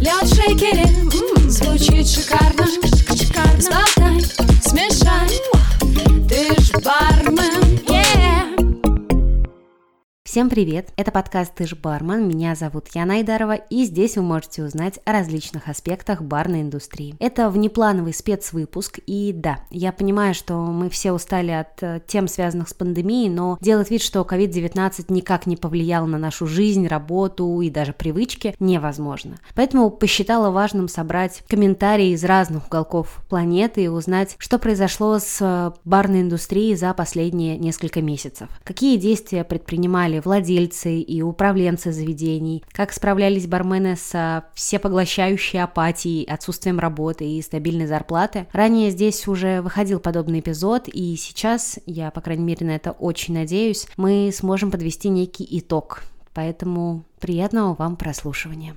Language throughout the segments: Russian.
Лед в шейкере, звучит шикарно. Сболтай, смешай, ты ж бармен. Всем привет! Это подкаст «Ты ж бармен», меня зовут Яна Айдарова, и здесь вы можете узнать о различных аспектах барной индустрии. Это внеплановый спецвыпуск, и да, я понимаю, что мы все устали от э, тем, связанных с пандемией, но делать вид, что COVID-19 никак не повлиял на нашу жизнь, работу и даже привычки, невозможно. Поэтому посчитала важным собрать комментарии из разных уголков планеты и узнать, что произошло с э, барной индустрией за последние несколько месяцев. Какие действия предпринимали владельцы и управленцы заведений, как справлялись бармены с всепоглощающей апатией, отсутствием работы и стабильной зарплаты. Ранее здесь уже выходил подобный эпизод, и сейчас, я, по крайней мере, на это очень надеюсь, мы сможем подвести некий итог. Поэтому приятного вам прослушивания.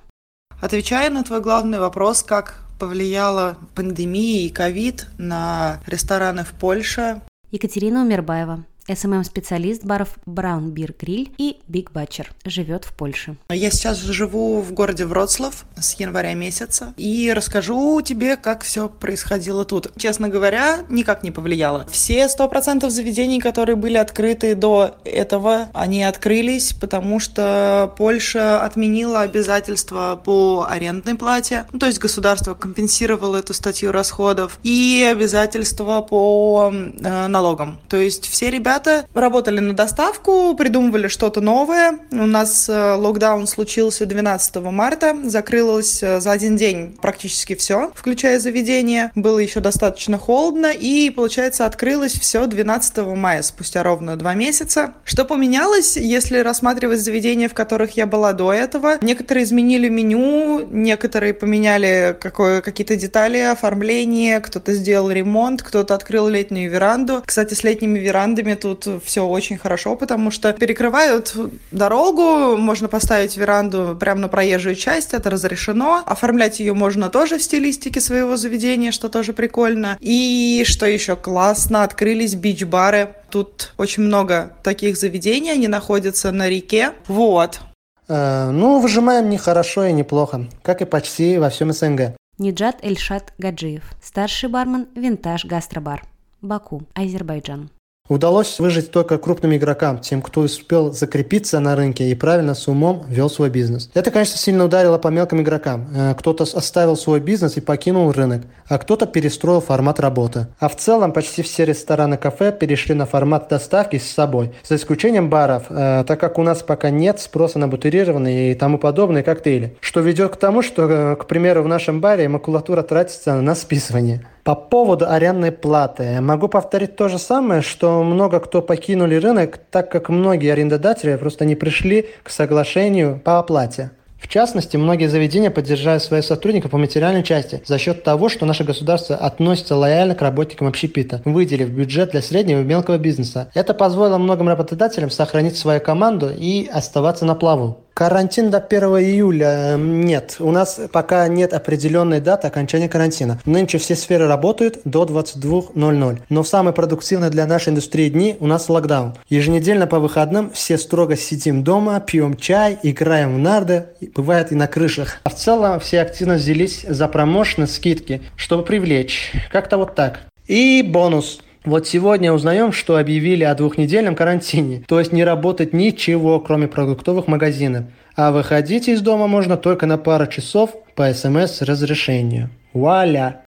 Отвечая на твой главный вопрос, как повлияла пандемия и ковид на рестораны в Польше, Екатерина Умербаева, SMM-специалист баров Brown Beer Grill и Big Butcher. Живет в Польше. Я сейчас живу в городе Вроцлав с января месяца и расскажу тебе, как все происходило тут. Честно говоря, никак не повлияло. Все сто процентов заведений, которые были открыты до этого, они открылись, потому что Польша отменила обязательства по арендной плате, ну, то есть государство компенсировало эту статью расходов, и обязательства по э, налогам. То есть все ребята работали на доставку, придумывали что-то новое. У нас э, локдаун случился 12 марта, закрылось э, за один день практически все, включая заведение. Было еще достаточно холодно, и, получается, открылось все 12 мая, спустя ровно два месяца. Что поменялось, если рассматривать заведения, в которых я была до этого? Некоторые изменили меню, некоторые поменяли какое, какие-то детали оформления, кто-то сделал ремонт, кто-то открыл летнюю веранду. Кстати, с летними верандами тут все очень хорошо, потому что перекрывают дорогу, можно поставить веранду прямо на проезжую часть, это разрешено. Оформлять ее можно тоже в стилистике своего заведения, что тоже прикольно. И что еще классно, открылись бич-бары. Тут очень много таких заведений, они находятся на реке. Вот. Э, ну, выжимаем не хорошо и неплохо, как и почти во всем СНГ. Ниджат Эльшат Гаджиев, старший бармен «Винтаж Гастробар», Баку, Азербайджан. Удалось выжить только крупным игрокам, тем, кто успел закрепиться на рынке и правильно с умом вел свой бизнес. Это, конечно, сильно ударило по мелким игрокам. Э, кто-то оставил свой бизнес и покинул рынок, а кто-то перестроил формат работы. А в целом почти все рестораны кафе перешли на формат доставки с собой, за исключением баров, э, так как у нас пока нет спроса на бутырированные и тому подобные коктейли, что ведет к тому, что, э, к примеру, в нашем баре макулатура тратится на списывание. По поводу арендной платы. Могу повторить то же самое, что много кто покинули рынок, так как многие арендодатели просто не пришли к соглашению по оплате. В частности, многие заведения поддерживают своих сотрудников по материальной части за счет того, что наше государство относится лояльно к работникам общепита, выделив бюджет для среднего и мелкого бизнеса. Это позволило многим работодателям сохранить свою команду и оставаться на плаву. Карантин до 1 июля нет. У нас пока нет определенной даты окончания карантина. Нынче все сферы работают до 22.00. Но в самые продуктивные для нашей индустрии дни у нас локдаун. Еженедельно по выходным все строго сидим дома, пьем чай, играем в нарды, бывает и на крышах. А в целом все активно взялись за промоушены, скидки, чтобы привлечь. Как-то вот так. И бонус. Вот сегодня узнаем, что объявили о двухнедельном карантине, то есть не работать ничего, кроме продуктовых магазинов. А выходить из дома можно только на пару часов по СМС-разрешению. Вуаля!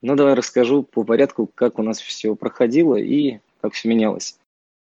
Ну, давай расскажу по порядку, как у нас все проходило и как все менялось.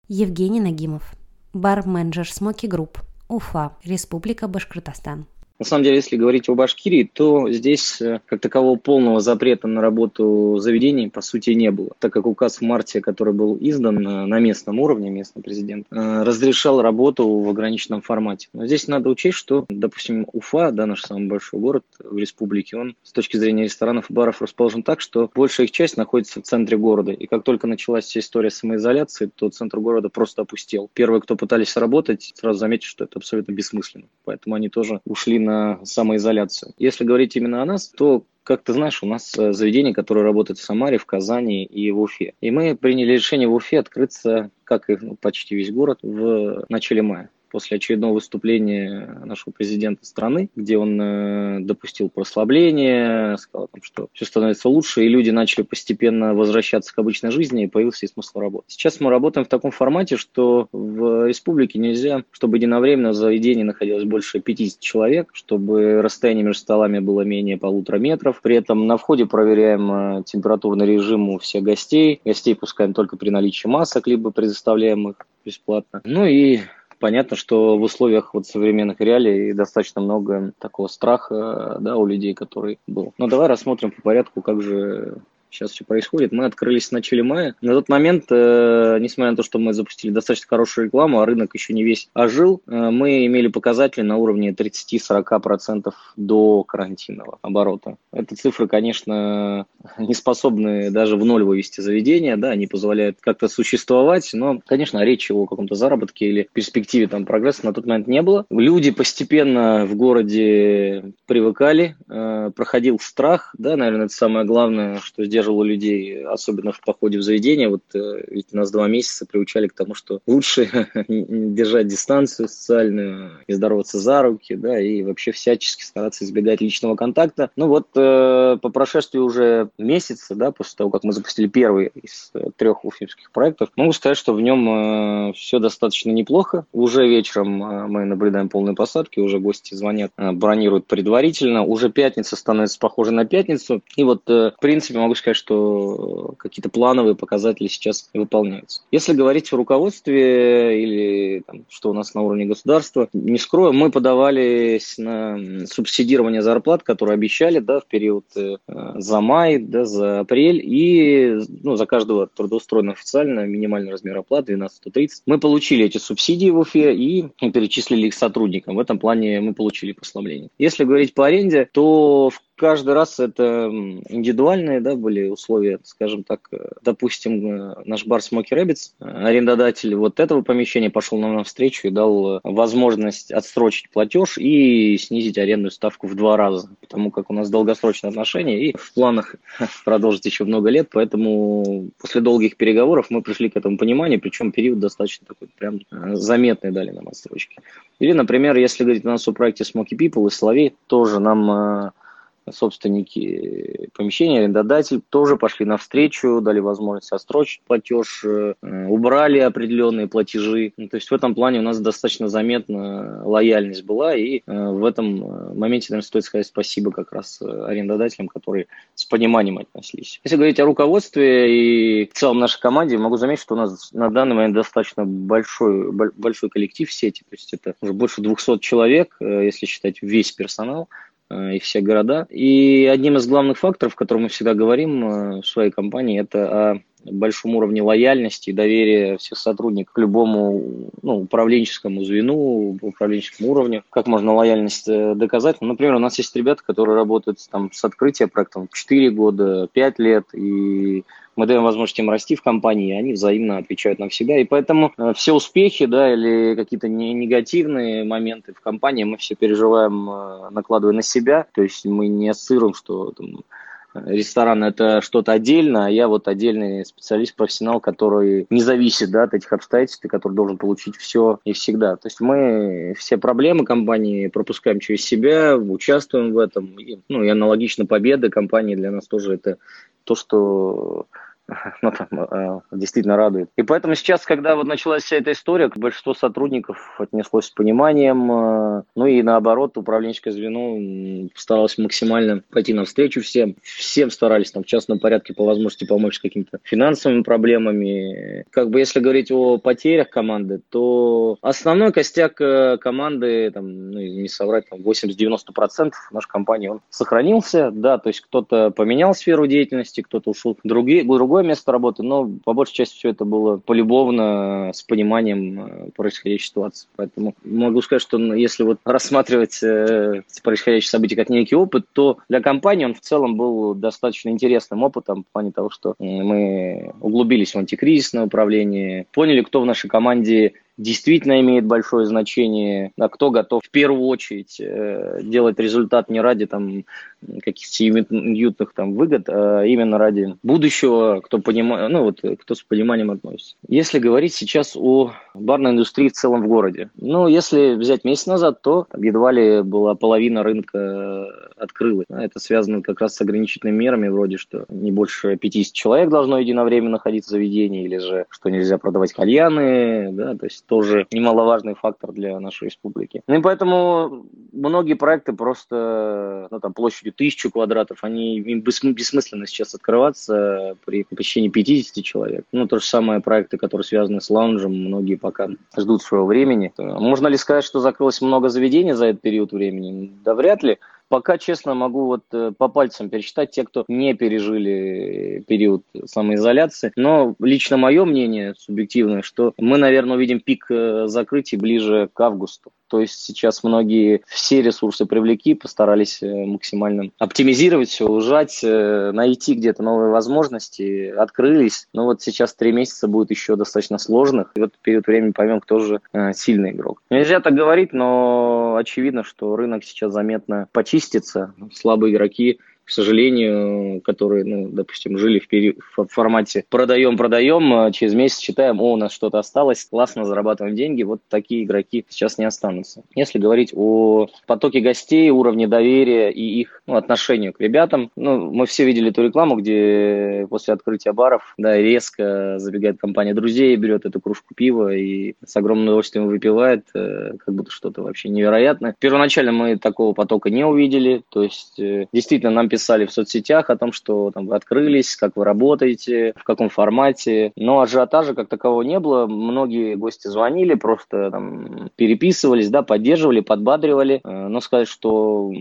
Евгений Нагимов, бар-менеджер Smoky Group, Уфа, Республика Башкортостан. На самом деле, если говорить о Башкирии, то здесь э, как такового полного запрета на работу заведений по сути не было, так как указ в марте, который был издан э, на местном уровне, местный президент, э, разрешал работу в ограниченном формате. Но здесь надо учесть, что, допустим, Уфа, да, наш самый большой город в республике, он с точки зрения ресторанов и баров расположен так, что большая их часть находится в центре города. И как только началась вся история самоизоляции, то центр города просто опустел. Первые, кто пытались работать, сразу заметили, что это абсолютно бессмысленно. Поэтому они тоже ушли на на самоизоляцию. Если говорить именно о нас, то как ты знаешь, у нас э, заведение, которое работает в Самаре, в Казани и в Уфе. И мы приняли решение в Уфе открыться, как и ну, почти весь город, в начале мая. После очередного выступления нашего президента страны, где он э, допустил прослабление, сказал, там, что все становится лучше, и люди начали постепенно возвращаться к обычной жизни, и появился и смысл работы. Сейчас мы работаем в таком формате, что в республике нельзя, чтобы единовременно в заведении находилось больше 50 человек, чтобы расстояние между столами было менее полутора метров. При этом на входе проверяем э, температурный режим у всех гостей. Гостей пускаем только при наличии масок, либо предоставляем их бесплатно. Ну и понятно, что в условиях вот современных реалий достаточно много такого страха да, у людей, который был. Но давай рассмотрим по порядку, как же сейчас все происходит. Мы открылись в начале мая. На тот момент, э, несмотря на то, что мы запустили достаточно хорошую рекламу, а рынок еще не весь ожил, э, мы имели показатели на уровне 30-40% до карантинного оборота. Это цифры, конечно, не способны даже в ноль вывести заведение, да, они позволяют как-то существовать, но, конечно, речи о каком-то заработке или перспективе там прогресса на тот момент не было. Люди постепенно в городе привыкали, э, проходил страх, да, наверное, это самое главное, что здесь поддерживала людей, особенно в походе в заведение. Вот э, ведь нас два месяца приучали к тому, что лучше держать дистанцию социальную, и здороваться за руки, да, и вообще всячески стараться избегать личного контакта. Ну вот э, по прошествии уже месяца, да, после того, как мы запустили первый из э, трех уфимских проектов, могу сказать, что в нем все достаточно неплохо. Уже вечером мы наблюдаем полные посадки, уже гости звонят, бронируют предварительно. Уже пятница становится похожей на пятницу. И вот, в принципе, могу сказать, сказать, что какие-то плановые показатели сейчас выполняются. Если говорить о руководстве или там, что у нас на уровне государства, не скрою, мы подавались на субсидирование зарплат, которые обещали да, в период э, за май, да, за апрель, и ну, за каждого трудоустроенного официально минимальный размер оплаты 1230. Мы получили эти субсидии в Уфе и перечислили их сотрудникам. В этом плане мы получили послабление. Если говорить по аренде, то в каждый раз это индивидуальные да, были условия, скажем так. Э, допустим, э, наш бар Smoky Rabbits, э, арендодатель вот этого помещения пошел нам навстречу и дал возможность отсрочить платеж и снизить арендную ставку в два раза, потому как у нас долгосрочные отношения и в планах продолжить еще много лет, поэтому после долгих переговоров мы пришли к этому пониманию, причем период достаточно такой прям заметный дали нам отсрочки. Или, например, если говорить о нас о проекте Smoky People и Соловей, тоже нам собственники помещения, арендодатель тоже пошли навстречу, дали возможность отстрочить платеж, э, убрали определенные платежи. Ну, то есть в этом плане у нас достаточно заметна лояльность была, и э, в этом э, моменте, наверное, стоит сказать спасибо как раз арендодателям, которые с пониманием отнеслись. Если говорить о руководстве и в целом нашей команде, могу заметить, что у нас на данный момент достаточно большой, большой коллектив в сети, то есть это уже больше 200 человек, если считать весь персонал, Э, и все города. И одним из главных факторов, о котором мы всегда говорим э, в своей компании, это о большом уровне лояльности и доверия всех сотрудников к любому ну, управленческому звену, управленческому уровню. Как можно лояльность э, доказать? Ну, например, у нас есть ребята, которые работают там, с открытия проекта 4 года, 5 лет, и мы даем возможность им расти в компании, и они взаимно отвечают на себя. И поэтому э, все успехи, да, или какие-то негативные моменты в компании мы все переживаем, э, накладывая на себя. То есть мы не ассоциируем, что там, ресторан это что-то отдельно, а я вот отдельный специалист, профессионал, который не зависит да, от этих обстоятельств, и который должен получить все и всегда. То есть мы все проблемы компании пропускаем через себя, участвуем в этом. И, ну и аналогично победы компании для нас тоже это то, что ну, там, э, действительно радует. И поэтому сейчас, когда вот началась вся эта история, большинство сотрудников отнеслось с пониманием, э, ну и наоборот, управленческое звено старалось максимально пойти навстречу всем. Всем старались там в частном порядке по возможности помочь с какими-то финансовыми проблемами. Как бы если говорить о потерях команды, то основной костяк э, команды, там, ну, не соврать, там 80-90% нашей компании, он сохранился, да, то есть кто-то поменял сферу деятельности, кто-то ушел в другие, другой другое место работы, но по большей части все это было полюбовно, с пониманием э, происходящей ситуации. Поэтому могу сказать, что если вот рассматривать э, происходящие события как некий опыт, то для компании он в целом был достаточно интересным опытом в плане того, что мы углубились в антикризисное управление, поняли, кто в нашей команде действительно имеет большое значение, а кто готов в первую очередь э, делать результат не ради там каких-то сиюминутных там выгод, а именно ради будущего, кто понимает, ну вот кто с пониманием относится. Если говорить сейчас о барной индустрии в целом в городе, ну если взять месяц назад, то там, едва ли была половина рынка открылась. Это связано как раз с ограничительными мерами, вроде что не больше 50 человек должно единовременно находиться в заведении, или же что нельзя продавать кальяны, да, то есть тоже немаловажный фактор для нашей республики. Ну и поэтому многие проекты просто, ну там площадью тысячу квадратов, они им бессмысленно сейчас открываться при посещении 50 человек. Ну то же самое проекты, которые связаны с лаунжем, многие пока ждут своего времени. Можно ли сказать, что закрылось много заведений за этот период времени? Да вряд ли. Пока, честно, могу вот э, по пальцам пересчитать те, кто не пережили период самоизоляции. Но лично мое мнение субъективное, что мы, наверное, увидим пик э, закрытий ближе к августу. То есть сейчас многие все ресурсы привлекли, постарались э, максимально оптимизировать все, ужать, найти где-то новые возможности, открылись. Но вот сейчас три месяца будет еще достаточно сложных. И в этот период времени поймем, кто же сильный игрок. Нельзя так говорить, но очевидно, что рынок сейчас заметно почистил чистится. Слабые игроки к сожалению, которые, ну, допустим, жили в, пери... в формате продаем, продаем, а через месяц считаем, о, у нас что-то осталось, классно, зарабатываем деньги, вот такие игроки сейчас не останутся. Если говорить о потоке гостей, уровне доверия и их ну, отношению к ребятам, ну, мы все видели эту рекламу, где после открытия баров, да, резко забегает компания друзей, берет эту кружку пива и с огромным удовольствием выпивает, э, как будто что-то вообще невероятное. Первоначально мы такого потока не увидели, то есть э, действительно нам писали в соцсетях о том, что там, вы открылись, как вы работаете, в каком формате. Но ажиотажа как такового не было. Многие гости звонили, просто там, переписывались, да, поддерживали, подбадривали. Э, но сказать, что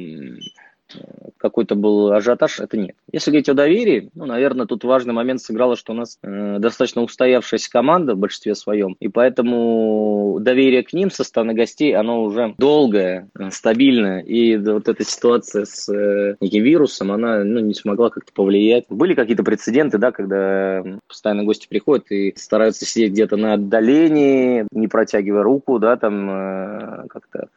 какой-то был ажиотаж, это нет. Если говорить о доверии, ну, наверное, тут важный момент сыграло, что у нас э, достаточно устоявшаяся команда в большинстве своем, и поэтому доверие к ним со стороны гостей, оно уже долгое, э, стабильное, и вот эта ситуация с э, неким вирусом, она ну, не смогла как-то повлиять. Были какие-то прецеденты, да, когда постоянно гости приходят и стараются сидеть где-то на отдалении, не протягивая руку, да, там э, как-то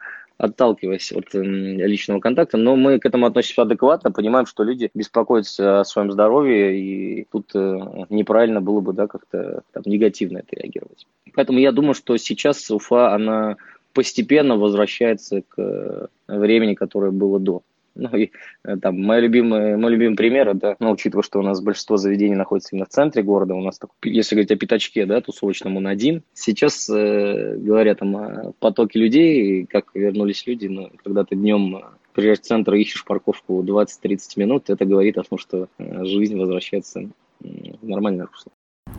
отталкиваясь от личного контакта, но мы к этому относимся адекватно, понимаем, что люди беспокоятся о своем здоровье, и тут э, неправильно было бы да, как-то там, негативно это реагировать. Поэтому я думаю, что сейчас Уфа, она постепенно возвращается к времени, которое было до. Ну и э, там мой любимый, мой любимый пример, это, ну, учитывая, что у нас большинство заведений находится именно в центре города, у нас, так, если говорить о пятачке, да, тусовочном он один. Сейчас, э, говоря там о потоке людей, как вернулись люди, ну, когда ты днем э, приезжаешь в центр, ищешь парковку 20-30 минут, это говорит о том, что э, жизнь возвращается в нормальное русло.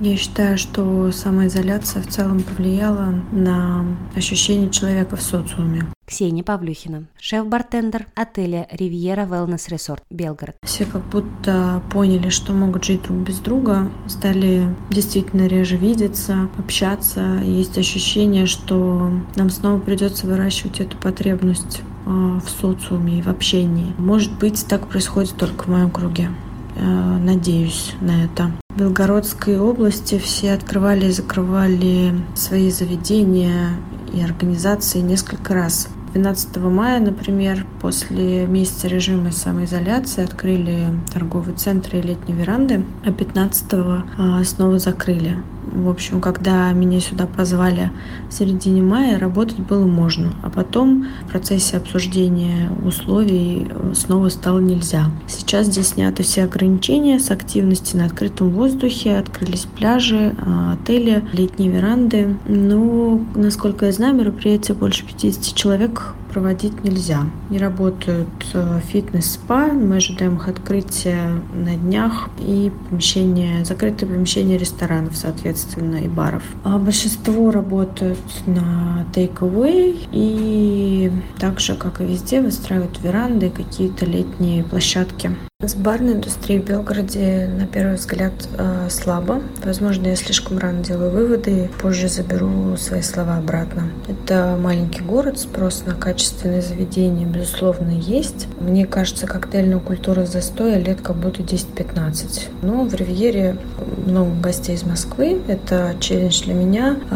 Я считаю, что самоизоляция в целом повлияла на ощущение человека в социуме. Ксения Павлюхина, шеф-бартендер отеля «Ривьера Wellness Resort» Белгород. Все как будто поняли, что могут жить друг без друга, стали действительно реже видеться, общаться. Есть ощущение, что нам снова придется выращивать эту потребность а, в социуме и в общении. Может быть, так происходит только в моем круге. Э, надеюсь на это. В Белгородской области все открывали и закрывали свои заведения и организации несколько раз. 12 мая, например, после месяца режима самоизоляции открыли торговые центры и летние веранды, а 15 а, снова закрыли. В общем, когда меня сюда позвали в середине мая, работать было можно. А потом в процессе обсуждения условий снова стало нельзя. Сейчас здесь сняты все ограничения с активности на открытом воздухе, открылись пляжи, а, отели, летние веранды. Но, насколько я знаю, мероприятия больше 50 человек проводить нельзя. Не работают э, фитнес-спа, мы ожидаем их открытия на днях и помещение, закрытые помещения ресторанов, соответственно, и баров. А большинство работают на take-away и так же, как и везде, выстраивают веранды и какие-то летние площадки. С барной индустрией в Белгороде, на первый взгляд, э, слабо. Возможно, я слишком рано делаю выводы, позже заберу свои слова обратно. Это маленький город, спрос на качественные заведения, безусловно, есть. Мне кажется, коктейльная культура застоя лет как будто 10-15. Но в Ривьере много гостей из Москвы. Это челлендж для меня. Э,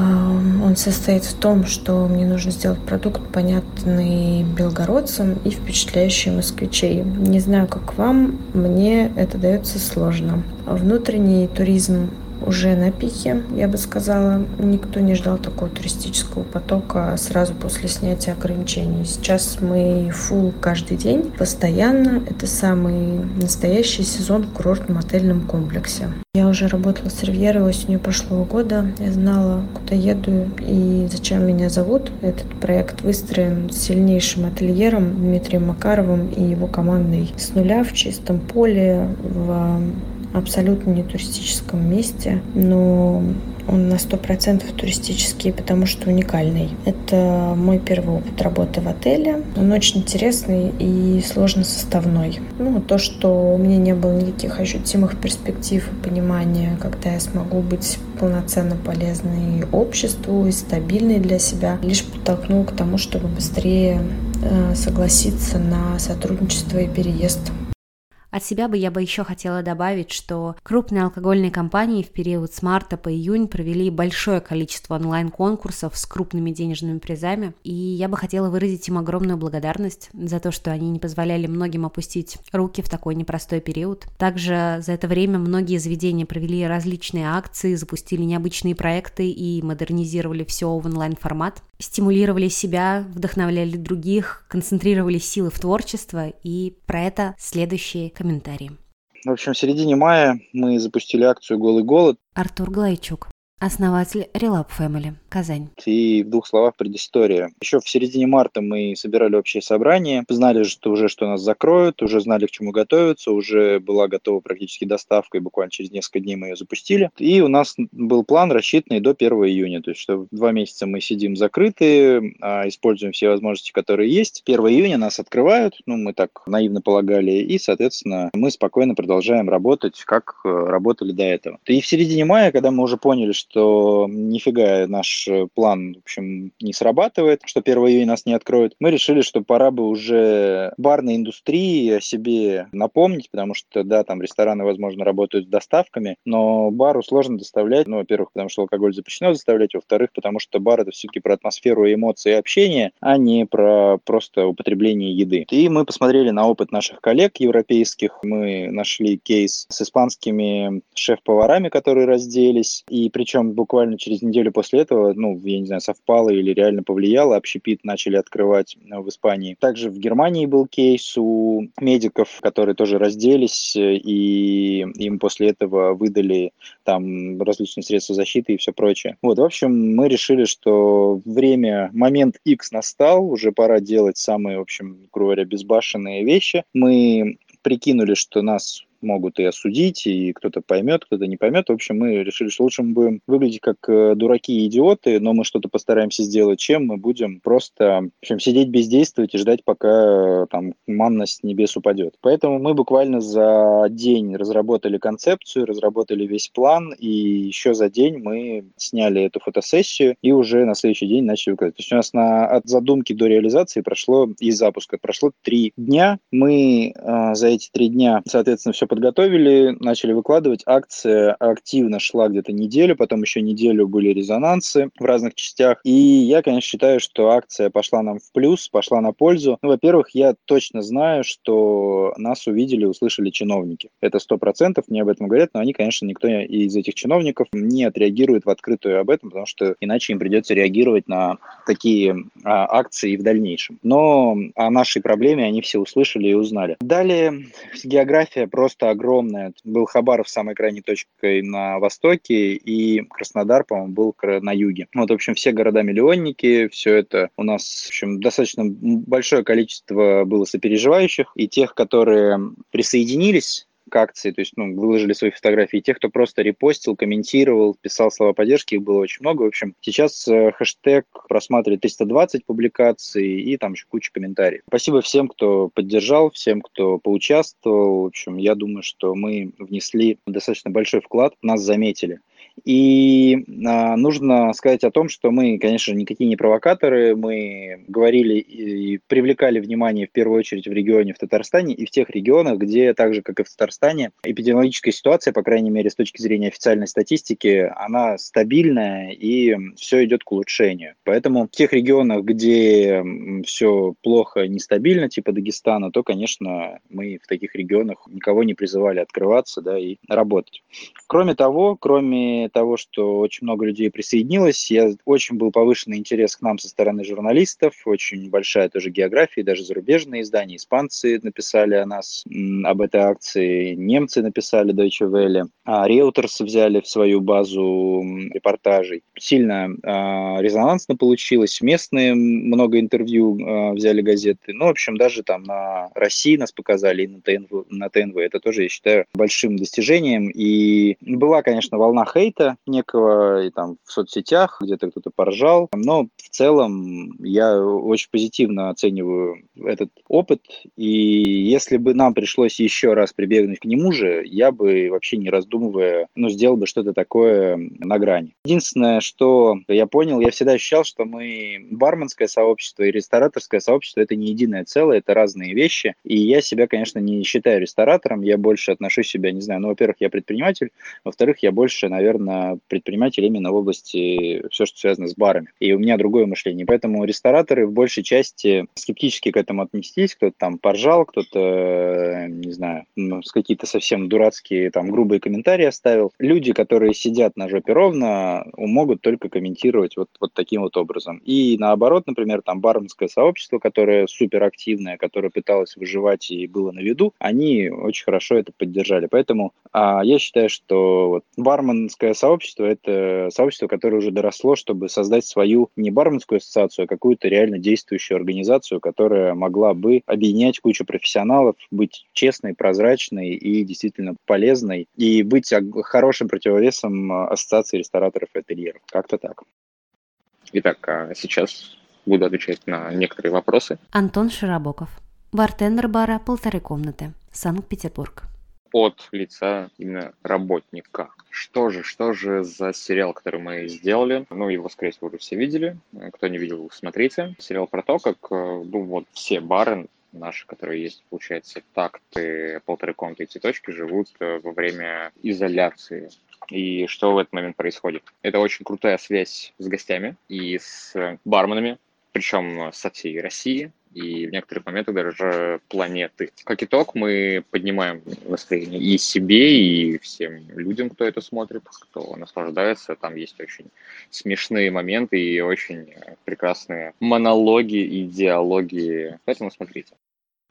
он состоит в том, что мне нужно сделать продукт, понятный белгородцам и впечатляющий москвичей. Не знаю, как вам, мне это дается сложно. Внутренний туризм уже на пике, я бы сказала. Никто не ждал такого туристического потока сразу после снятия ограничений. Сейчас мы full каждый день, постоянно. Это самый настоящий сезон в курортном отельном комплексе. Я уже работала с Ривьерой осенью прошлого года. Я знала, куда еду и зачем меня зовут. Этот проект выстроен сильнейшим ательером Дмитрием Макаровым и его командой с нуля в чистом поле, в абсолютно не туристическом месте, но он на сто процентов туристический, потому что уникальный. Это мой первый опыт работы в отеле. Он очень интересный и сложно составной. Ну, то, что у меня не было никаких ощутимых перспектив и понимания, когда я смогу быть полноценно полезной обществу и стабильной для себя, лишь подтолкнул к тому, чтобы быстрее э, согласиться на сотрудничество и переезд от себя бы я бы еще хотела добавить, что крупные алкогольные компании в период с марта по июнь провели большое количество онлайн-конкурсов с крупными денежными призами, и я бы хотела выразить им огромную благодарность за то, что они не позволяли многим опустить руки в такой непростой период. Также за это время многие заведения провели различные акции, запустили необычные проекты и модернизировали все в онлайн-формат стимулировали себя, вдохновляли других, концентрировали силы в творчество, и про это следующие комментарии. В общем, в середине мая мы запустили акцию «Голый голод». Артур Глайчук. Основатель Relap Family, Казань. И в двух словах предыстория. Еще в середине марта мы собирали общее собрание, знали, что уже что нас закроют, уже знали, к чему готовиться, уже была готова практически доставка, и буквально через несколько дней мы ее запустили. И у нас был план, рассчитанный до 1 июня, то есть что два месяца мы сидим закрытые, а, используем все возможности, которые есть. 1 июня нас открывают, ну, мы так наивно полагали, и, соответственно, мы спокойно продолжаем работать, как э, работали до этого. И в середине мая, когда мы уже поняли, что что нифига наш э, план, в общем, не срабатывает, что 1 июня нас не откроют, мы решили, что пора бы уже барной индустрии о себе напомнить, потому что, да, там рестораны, возможно, работают с доставками, но бару сложно доставлять, ну, во-первых, потому что алкоголь запрещено доставлять, во-вторых, потому что бар это все-таки про атмосферу, эмоции и общение, а не про просто употребление еды. И мы посмотрели на опыт наших коллег европейских, мы нашли кейс с испанскими шеф-поварами, которые разделись, и причем причем буквально через неделю после этого, ну, я не знаю, совпало или реально повлияло, общепит начали открывать э, в Испании. Также в Германии был кейс у медиков, которые тоже разделись, э, и им после этого выдали там различные средства защиты и все прочее. Вот, в общем, мы решили, что время, момент X настал, уже пора делать самые, в общем, грубо говоря, безбашенные вещи. Мы прикинули, что нас могут и осудить, и кто-то поймет, кто-то не поймет. В общем, мы решили, что лучше мы будем выглядеть как э, дураки и идиоты, но мы что-то постараемся сделать, чем мы будем просто в общем, сидеть бездействовать и ждать, пока э, там манна с небес упадет. Поэтому мы буквально за день разработали концепцию, разработали весь план, и еще за день мы сняли эту фотосессию и уже на следующий день начали выкладывать. То есть у нас на, от задумки до реализации прошло, и запуска прошло три дня. Мы э, за эти три дня, соответственно, все подготовили, начали выкладывать. Акция активно шла где-то неделю, потом еще неделю были резонансы в разных частях. И я, конечно, считаю, что акция пошла нам в плюс, пошла на пользу. Ну, во-первых, я точно знаю, что нас увидели, услышали чиновники. Это сто процентов, мне об этом говорят, но они, конечно, никто из этих чиновников не отреагирует в открытую об этом, потому что иначе им придется реагировать на такие а, акции в дальнейшем. Но о нашей проблеме они все услышали и узнали. Далее география просто просто огромная. Был Хабаров самой крайней точкой на востоке, и Краснодар, по-моему, был на юге. Вот, в общем, все города-миллионники, все это у нас, в общем, достаточно большое количество было сопереживающих, и тех, которые присоединились к акции, то есть ну, выложили свои фотографии, тех, кто просто репостил, комментировал, писал слова поддержки, их было очень много. В общем, сейчас э, хэштег просматривает 320 публикаций и там еще куча комментариев. Спасибо всем, кто поддержал, всем, кто поучаствовал. В общем, я думаю, что мы внесли достаточно большой вклад, нас заметили. И а, нужно сказать о том, что мы, конечно никакие не провокаторы, мы говорили и привлекали внимание в первую очередь в регионе, в Татарстане и в тех регионах, где, так же, как и в Татарстане, эпидемиологическая ситуация, по крайней мере, с точки зрения официальной статистики, она стабильная и все идет к улучшению. Поэтому в тех регионах, где все плохо, нестабильно, типа Дагестана, то, конечно, мы в таких регионах никого не призывали открываться да, и работать. Кроме того, кроме того, что очень много людей присоединилось, я очень был повышенный интерес к нам со стороны журналистов, очень большая тоже география, даже зарубежные издания, испанцы написали о нас, об этой акции, немцы написали Deutsche Welle, а Reuters взяли в свою базу репортажей. Сильно э, резонансно получилось, местные много интервью э, взяли газеты, ну, в общем, даже там на России нас показали и на ТНВ, на ТНВ, это тоже, я считаю, большим достижением, и была, конечно, волна хейта, хейта некого и там в соцсетях, где-то кто-то поржал. Но в целом я очень позитивно оцениваю этот опыт. И если бы нам пришлось еще раз прибегнуть к нему же, я бы вообще не раздумывая, ну, сделал бы что-то такое на грани. Единственное, что я понял, я всегда ощущал, что мы барменское сообщество и рестораторское сообщество это не единое целое, это разные вещи. И я себя, конечно, не считаю ресторатором, я больше отношу себя, не знаю, ну, во-первых, я предприниматель, во-вторых, я больше, наверное, наверное, предприниматель именно в области все, что связано с барами. И у меня другое мышление. Поэтому рестораторы в большей части скептически к этому отнеслись. Кто-то там поржал, кто-то, не знаю, какие-то совсем дурацкие, там, грубые комментарии оставил. Люди, которые сидят на жопе ровно, могут только комментировать вот, вот таким вот образом. И наоборот, например, там барменское сообщество, которое суперактивное, которое пыталось выживать и было на виду, они очень хорошо это поддержали. Поэтому а, я считаю, что вот барменское сообщество – это сообщество, которое уже доросло, чтобы создать свою не барменскую ассоциацию, а какую-то реально действующую организацию, которая могла бы объединять кучу профессионалов, быть честной, прозрачной и действительно полезной, и быть хорошим противовесом ассоциации рестораторов и ательеров. Как-то так. Итак, а сейчас буду отвечать на некоторые вопросы. Антон Широбоков, бартендер бара «Полторы комнаты», Санкт-Петербург от лица именно работника. Что же, что же за сериал, который мы сделали? Ну, его, скорее всего, уже все видели. Кто не видел, смотрите. Сериал про то, как, э, ну, вот все бары наши, которые есть, получается, такты, полторы комнаты и цветочки, живут э, во время изоляции и что в этот момент происходит. Это очень крутая связь с гостями и с барменами, причем со всей России, и в некоторых моментах даже планеты. Как итог, мы поднимаем настроение и себе, и всем людям, кто это смотрит, кто наслаждается. Там есть очень смешные моменты и очень прекрасные монологи и диалоги. Поэтому смотрите.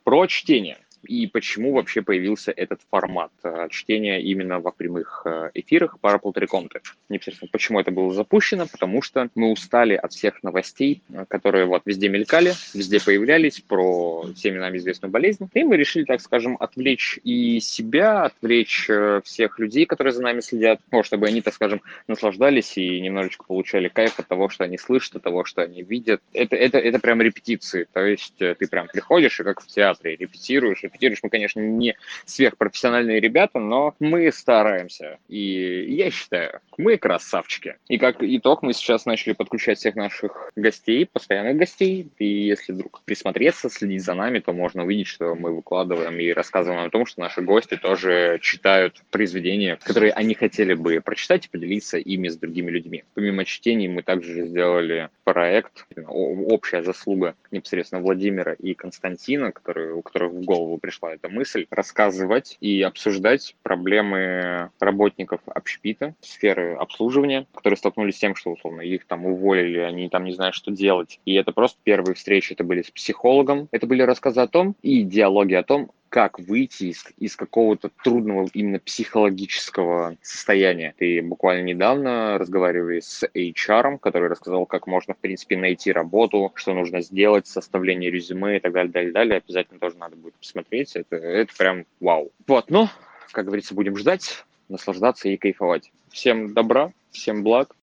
Про чтение и почему вообще появился этот формат э, чтения именно во прямых э, эфирах пара полторы комнаты. Непосредственно, почему это было запущено? Потому что мы устали от всех новостей, э, которые вот везде мелькали, везде появлялись про всеми нам известную болезнь. И мы решили, так скажем, отвлечь и себя, отвлечь всех людей, которые за нами следят, ну, чтобы они, так скажем, наслаждались и немножечко получали кайф от того, что они слышат, от того, что они видят. Это, это, это прям репетиции. То есть ты прям приходишь и как в театре репетируешь, репетируешь. Мы, конечно, не сверхпрофессиональные ребята, но мы стараемся. И я считаю, мы красавчики. И как итог, мы сейчас начали подключать всех наших гостей, постоянных гостей. И если вдруг присмотреться, следить за нами, то можно увидеть, что мы выкладываем и рассказываем о том, что наши гости тоже читают произведения, которые они хотели бы прочитать и поделиться ими с другими людьми. Помимо чтений, мы также сделали проект, общая заслуга непосредственно Владимира и Константина, которые, у которых в голову пришла эта мысль, рассказывать и обсуждать проблемы работников общепита, сферы обслуживания, которые столкнулись с тем, что, условно, их там уволили, они там не знают, что делать. И это просто первые встречи, это были с психологом, это были рассказы о том и диалоги о том, как выйти из, из какого-то трудного именно психологического состояния. Ты буквально недавно разговаривали с HR, который рассказал, как можно, в принципе, найти работу, что нужно сделать, составление резюме и так далее, далее, далее. Обязательно тоже надо будет посмотреть. Это, это прям вау. Вот, ну, как говорится, будем ждать, наслаждаться и кайфовать. Всем добра, всем благ.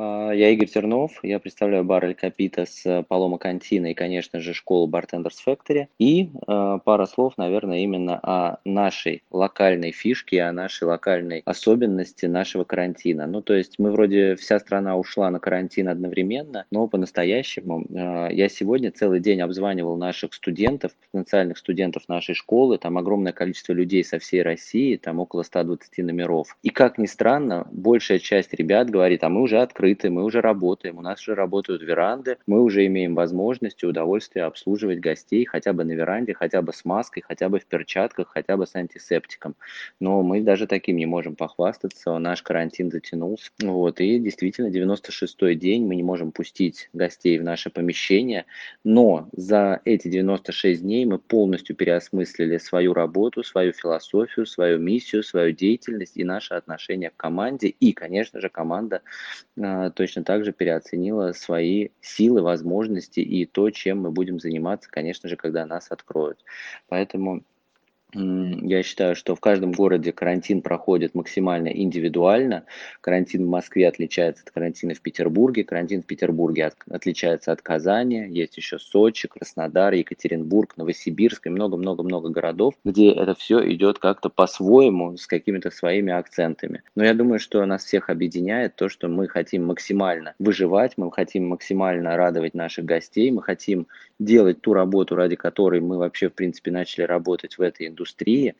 А, я Игорь Тернов, я представляю бар Эль Капита с Палома Кантина и, конечно же, школу Bartenders Factory. И э, пара слов, наверное, именно о нашей локальной фишке, о нашей локальной особенности нашего карантина. Ну, то есть мы вроде вся страна ушла на карантин одновременно, но по-настоящему э, я сегодня целый день обзванивал наших студентов, потенциальных студентов нашей школы, там огромное количество людей со всей России, там около 120 номеров. И как ни странно, большая часть ребят говорит, а мы уже открыты открыты, мы уже работаем, у нас уже работают веранды, мы уже имеем возможность и удовольствие обслуживать гостей хотя бы на веранде, хотя бы с маской, хотя бы в перчатках, хотя бы с антисептиком. Но мы даже таким не можем похвастаться, наш карантин затянулся. Вот, и действительно 96-й день мы не можем пустить гостей в наше помещение, но за эти 96 дней мы полностью переосмыслили свою работу, свою философию, свою миссию, свою деятельность и наше отношение к команде. И, конечно же, команда а, точно так же переоценила свои силы, возможности и то, чем мы будем заниматься, конечно же, когда нас откроют. Поэтому я считаю, что в каждом городе карантин проходит максимально индивидуально. Карантин в Москве отличается от карантина в Петербурге, карантин в Петербурге от, отличается от Казани, есть еще Сочи, Краснодар, Екатеринбург, Новосибирск и много-много-много городов, где это все идет как-то по-своему, с какими-то своими акцентами. Но я думаю, что нас всех объединяет то, что мы хотим максимально выживать, мы хотим максимально радовать наших гостей, мы хотим делать ту работу, ради которой мы вообще, в принципе, начали работать в этой индустрии.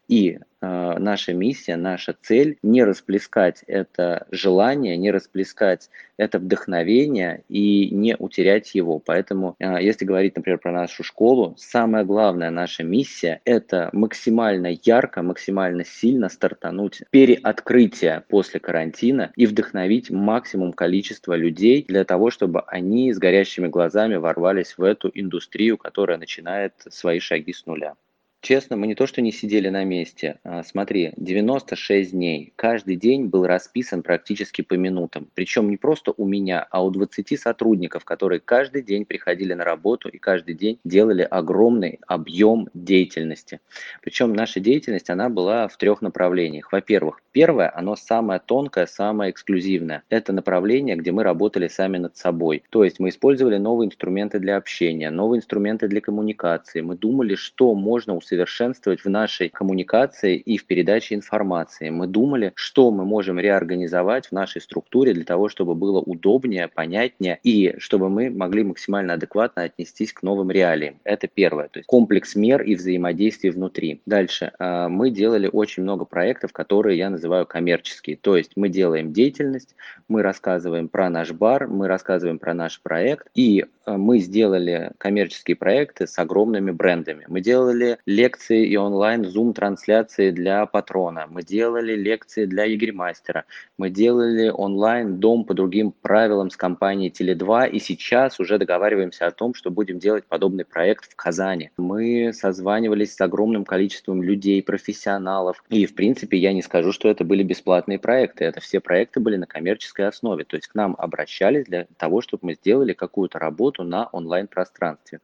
И э, наша миссия, наша цель не расплескать это желание, не расплескать это вдохновение и не утерять его. Поэтому, э, если говорить, например, про нашу школу, самая главная наша миссия – это максимально ярко, максимально сильно стартануть переоткрытие после карантина и вдохновить максимум количества людей для того, чтобы они с горящими глазами ворвались в эту индустрию, которая начинает свои шаги с нуля. Честно, мы не то что не сидели на месте. А, смотри, 96 дней. Каждый день был расписан практически по минутам. Причем не просто у меня, а у 20 сотрудников, которые каждый день приходили на работу и каждый день делали огромный объем деятельности. Причем наша деятельность, она была в трех направлениях. Во-первых, первое, оно самое тонкое, самое эксклюзивное. Это направление, где мы работали сами над собой. То есть мы использовали новые инструменты для общения, новые инструменты для коммуникации. Мы думали, что можно усовершенствовать в нашей коммуникации и в передаче информации. Мы думали, что мы можем реорганизовать в нашей структуре для того, чтобы было удобнее, понятнее и чтобы мы могли максимально адекватно отнестись к новым реалиям. Это первое, то есть комплекс мер и взаимодействий внутри. Дальше. А, мы делали очень много проектов, которые я называю коммерческие. То есть мы делаем деятельность, мы рассказываем про наш бар, мы рассказываем про наш проект, и а, мы сделали коммерческие проекты с огромными брендами. Мы делали лекции и онлайн зум-трансляции для патрона, мы делали лекции для Егермастера, мы делали онлайн дом по другим правилам с компанией Теле2, и сейчас уже договариваемся о том, что будем делать подобный проект в Казани. Мы созванивались с огромным количеством людей, профессионалов, и в принципе я не скажу, что это были бесплатные проекты, это все проекты были на коммерческой основе, то есть к нам обращались для того, чтобы мы сделали какую-то работу на онлайн-пространстве.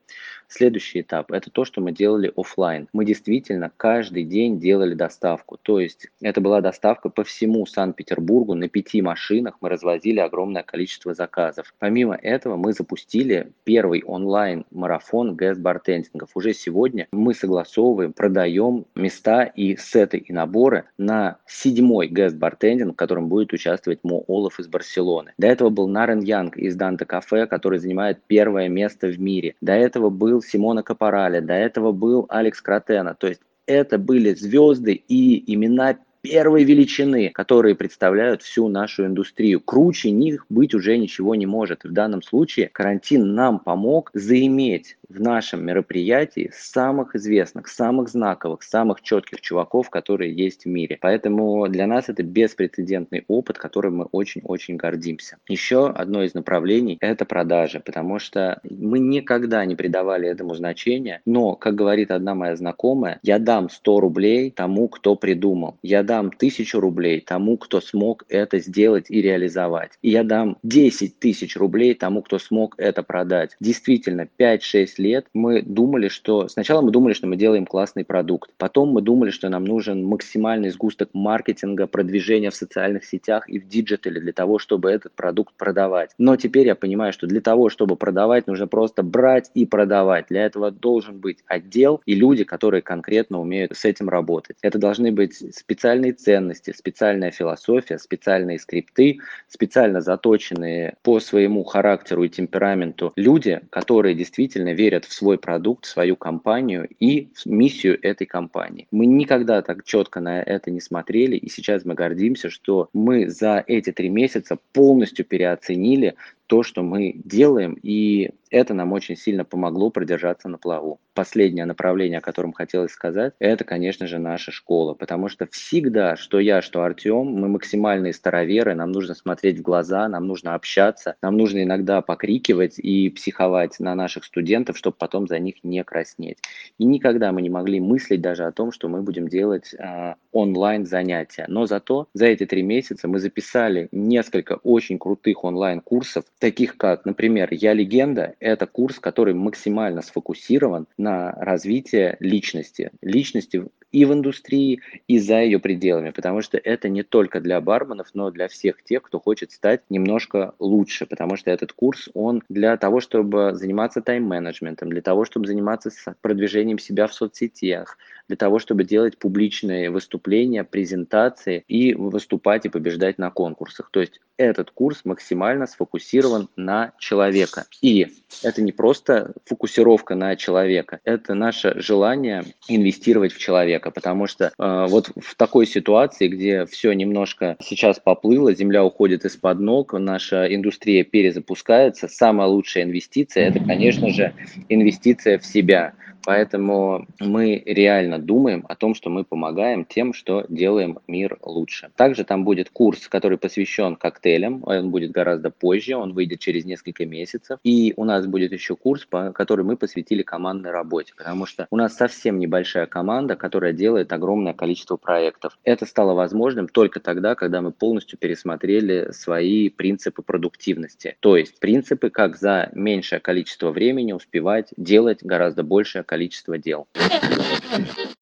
Следующий этап – это то, что мы делали офлайн. Мы действительно каждый день делали доставку. То есть это была доставка по всему Санкт-Петербургу на пяти машинах. Мы развозили огромное количество заказов. Помимо этого мы запустили первый онлайн-марафон ГЭС-бартендингов. Уже сегодня мы согласовываем, продаем места и сеты и наборы на седьмой ГЭС-бартендинг, в котором будет участвовать Мо Олаф из Барселоны. До этого был Нарен Янг из Данте Кафе, который занимает первое место в мире. До этого был Симона Капорале, до этого был Алекс Кротена. То есть это были звезды и имена первой величины, которые представляют всю нашу индустрию. Круче них быть уже ничего не может. В данном случае карантин нам помог заиметь в нашем мероприятии самых известных, самых знаковых, самых четких чуваков, которые есть в мире. Поэтому для нас это беспрецедентный опыт, которым мы очень-очень гордимся. Еще одно из направлений – это продажи, потому что мы никогда не придавали этому значения, но, как говорит одна моя знакомая, я дам 100 рублей тому, кто придумал, я дам 1000 рублей тому, кто смог это сделать и реализовать, и я дам 10 тысяч рублей тому, кто смог это продать. Действительно, 5-6 6 лет мы думали, что... Сначала мы думали, что мы делаем классный продукт. Потом мы думали, что нам нужен максимальный сгусток маркетинга, продвижения в социальных сетях и в digital е для того, чтобы этот продукт продавать. Но теперь я понимаю, что для того, чтобы продавать, нужно просто брать и продавать. Для этого должен быть отдел и люди, которые конкретно умеют с этим работать. Это должны быть специальные ценности, специальная философия, специальные скрипты, специально заточенные по своему характеру и темпераменту люди, которые действительно верят в свой продукт, в свою компанию и в миссию этой компании. Мы никогда так четко на это не смотрели, и сейчас мы гордимся, что мы за эти три месяца полностью переоценили то, что мы делаем, и это нам очень сильно помогло продержаться на плаву. Последнее направление, о котором хотелось сказать, это, конечно же, наша школа, потому что всегда, что я, что Артем, мы максимальные староверы, нам нужно смотреть в глаза, нам нужно общаться, нам нужно иногда покрикивать и психовать на наших студентов, чтобы потом за них не краснеть. И никогда мы не могли мыслить даже о том, что мы будем делать э, онлайн занятия. Но зато за эти три месяца мы записали несколько очень крутых онлайн-курсов, таких как, например, «Я легенда», это курс, который максимально сфокусирован на развитие личности. Личности и в индустрии, и за ее пределами, потому что это не только для барменов, но для всех тех, кто хочет стать немножко лучше, потому что этот курс, он для того, чтобы заниматься тайм-менеджментом, для того, чтобы заниматься продвижением себя в соцсетях, для того, чтобы делать публичные выступления, презентации и выступать и побеждать на конкурсах. То есть этот курс максимально сфокусирован на человека. И это не просто фокусировка на человека, это наше желание инвестировать в человека, потому что э, вот в такой ситуации, где все немножко сейчас поплыло, земля уходит из-под ног, наша индустрия перезапускается, самая лучшая инвестиция – это, конечно же, инвестиция в себя – Поэтому мы реально думаем о том, что мы помогаем тем, что делаем мир лучше. Также там будет курс, который посвящен коктейлям. Он будет гораздо позже, он выйдет через несколько месяцев. И у нас будет еще курс, который мы посвятили командной работе, потому что у нас совсем небольшая команда, которая делает огромное количество проектов. Это стало возможным только тогда, когда мы полностью пересмотрели свои принципы продуктивности. То есть принципы, как за меньшее количество времени успевать делать гораздо большее количество количество дел.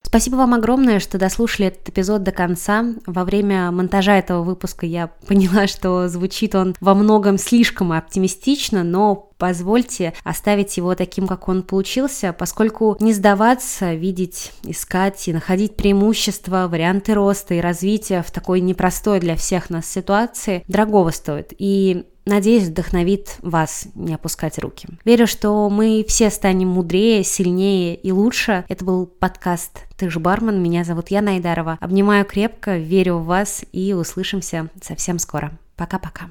Спасибо вам огромное, что дослушали этот эпизод до конца. Во время монтажа этого выпуска я поняла, что звучит он во многом слишком оптимистично, но позвольте оставить его таким, как он получился, поскольку не сдаваться, видеть, искать и находить преимущества, варианты роста и развития в такой непростой для всех нас ситуации дорогого стоит. И Надеюсь, вдохновит вас не опускать руки. Верю, что мы все станем мудрее, сильнее и лучше. Это был подкаст «Ты же бармен». Меня зовут Яна Айдарова. Обнимаю крепко, верю в вас и услышимся совсем скоро. Пока-пока.